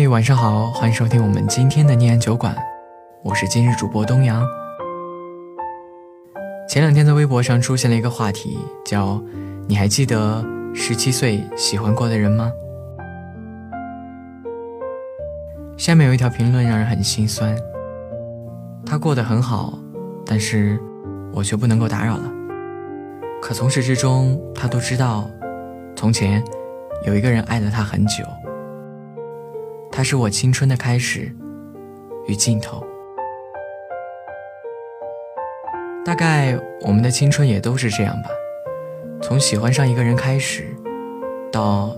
嘿，晚上好，欢迎收听我们今天的念安酒馆，我是今日主播东阳。前两天在微博上出现了一个话题，叫“你还记得十七岁喜欢过的人吗？”下面有一条评论让人很心酸，他过得很好，但是我却不能够打扰了。可从始至终，他都知道，从前有一个人爱了他很久。它是我青春的开始与尽头。大概我们的青春也都是这样吧，从喜欢上一个人开始，到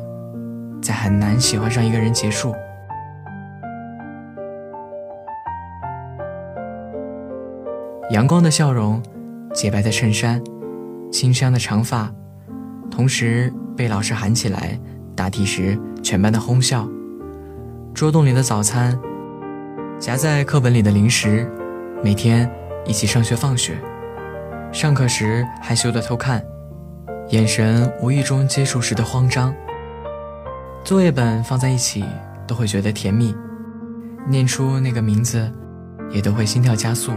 在很难喜欢上一个人结束。阳光的笑容，洁白的衬衫，清香的长发，同时被老师喊起来答题时，全班的哄笑。桌洞里的早餐，夹在课本里的零食，每天一起上学放学，上课时害羞的偷看，眼神无意中接触时的慌张。作业本放在一起都会觉得甜蜜，念出那个名字，也都会心跳加速。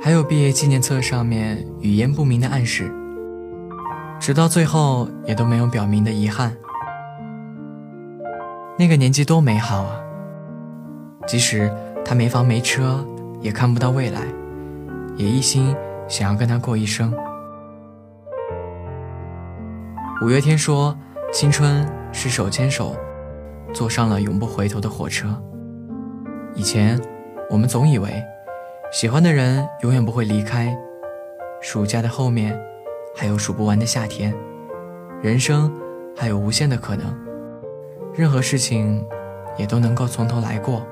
还有毕业纪念册上面语言不明的暗示，直到最后也都没有表明的遗憾。那个年纪多美好啊！即使他没房没车，也看不到未来，也一心想要跟他过一生。五月天说：“青春是手牵手，坐上了永不回头的火车。”以前我们总以为，喜欢的人永远不会离开。暑假的后面，还有数不完的夏天，人生还有无限的可能。任何事情，也都能够从头来过。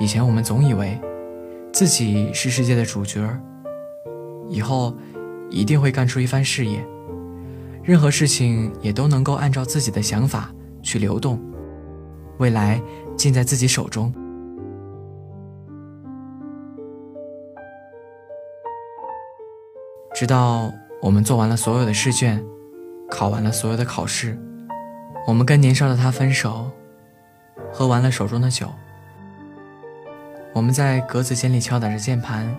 以前我们总以为，自己是世界的主角以后一定会干出一番事业。任何事情也都能够按照自己的想法去流动，未来尽在自己手中。直到我们做完了所有的试卷，考完了所有的考试。我们跟年少的他分手，喝完了手中的酒。我们在格子间里敲打着键盘，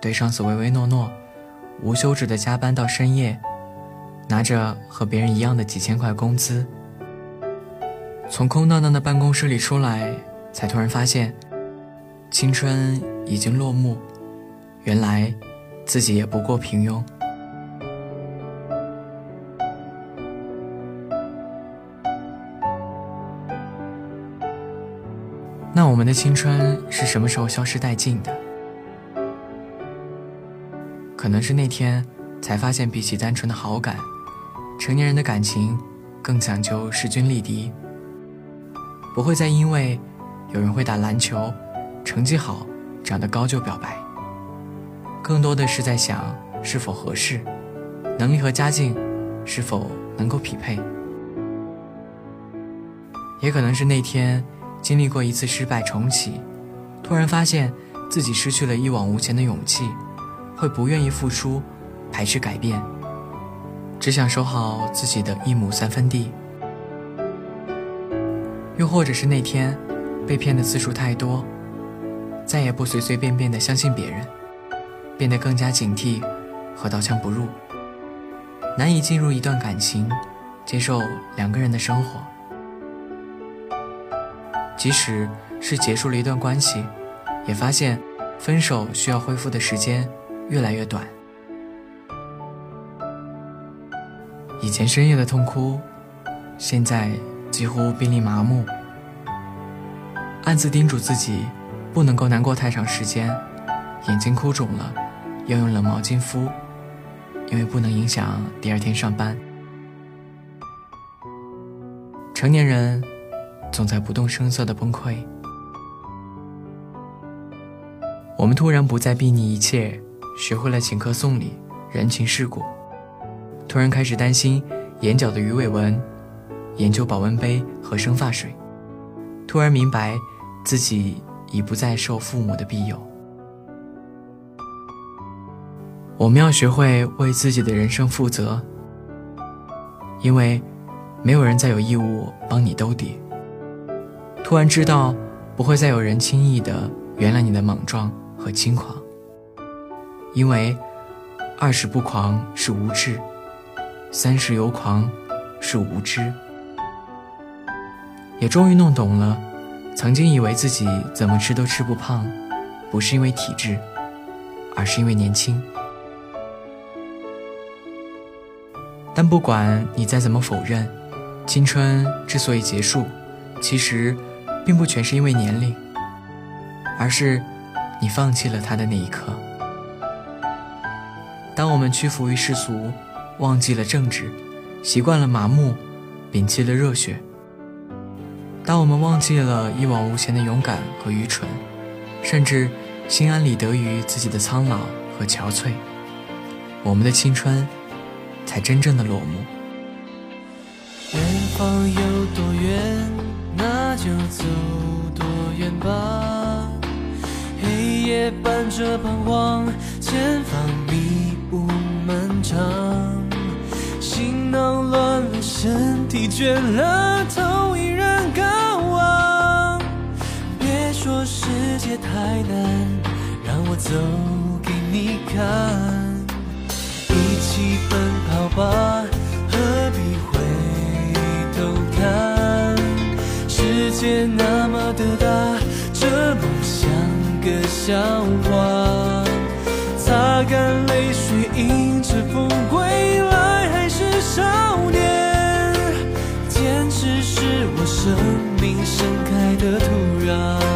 对上司唯唯诺诺，无休止的加班到深夜，拿着和别人一样的几千块工资。从空荡荡的办公室里出来，才突然发现，青春已经落幕。原来，自己也不过平庸。那我们的青春是什么时候消失殆尽的？可能是那天才发现，比起单纯的好感，成年人的感情更讲究势均力敌。不会再因为有人会打篮球、成绩好、长得高就表白，更多的是在想是否合适，能力和家境是否能够匹配。也可能是那天。经历过一次失败重启，突然发现自己失去了一往无前的勇气，会不愿意付出，排斥改变，只想守好自己的一亩三分地。又或者是那天被骗的次数太多，再也不随随便便的相信别人，变得更加警惕和刀枪不入，难以进入一段感情，接受两个人的生活。即使是结束了一段关系，也发现分手需要恢复的时间越来越短。以前深夜的痛哭，现在几乎濒临麻木。暗自叮嘱自己，不能够难过太长时间，眼睛哭肿了，要用冷毛巾敷，因为不能影响第二天上班。成年人。总在不动声色的崩溃。我们突然不再避逆一切，学会了请客送礼、人情世故。突然开始担心眼角的鱼尾纹，研究保温杯和生发水。突然明白，自己已不再受父母的庇佑。我们要学会为自己的人生负责，因为没有人再有义务帮你兜底。突然知道，不会再有人轻易的原谅你的莽撞和轻狂，因为二十不狂是无知，三十有狂是无知。也终于弄懂了，曾经以为自己怎么吃都吃不胖，不是因为体质，而是因为年轻。但不管你再怎么否认，青春之所以结束，其实并不全是因为年龄，而是你放弃了他的那一刻。当我们屈服于世俗，忘记了正直，习惯了麻木，摒弃了热血；当我们忘记了一往无前的勇敢和愚蠢，甚至心安理得于自己的苍老和憔悴，我们的青春。才真正的落幕。远方有多远，就走多远吧。黑夜伴着彷徨，前方迷雾漫长。行囊乱了，身体倦了，头依然高昂。别说世界太难，让我走给你看。一起奔界那么的大，这么像个笑话。擦干泪水，迎着风，归来还是少年。坚持是我生命盛开的土壤。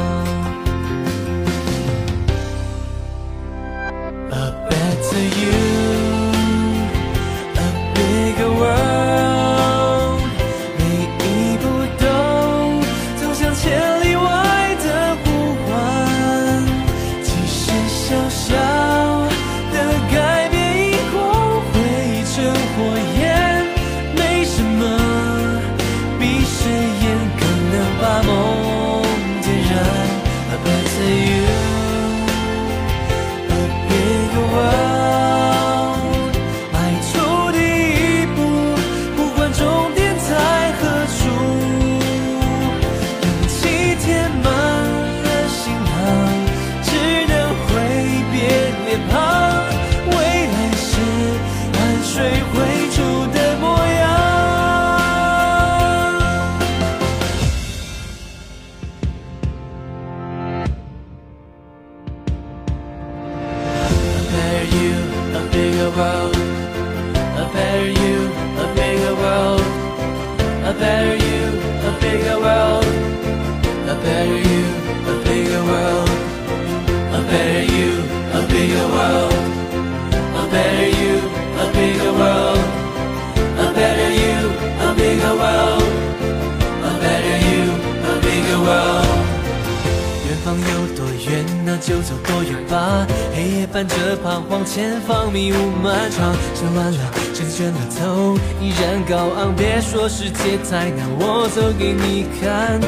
就走多远吧，黑夜伴着彷徨，前方迷雾漫长。想乱了，成全了，头依然高昂。别说世界太难，我走给你看。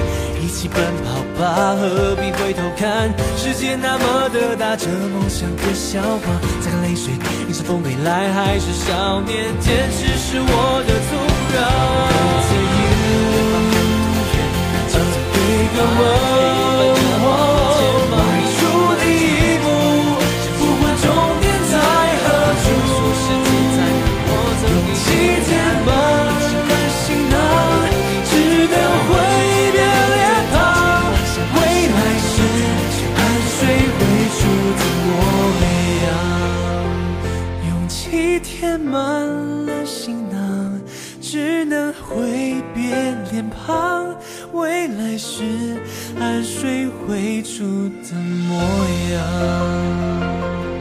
一起奔跑吧，何必回头看？世界那么的大，这梦想个笑话。擦干泪水，迎着风，未来还是少年，坚持是我的土壤。了行囊，只能挥别脸庞。未来是汗水绘出的模样。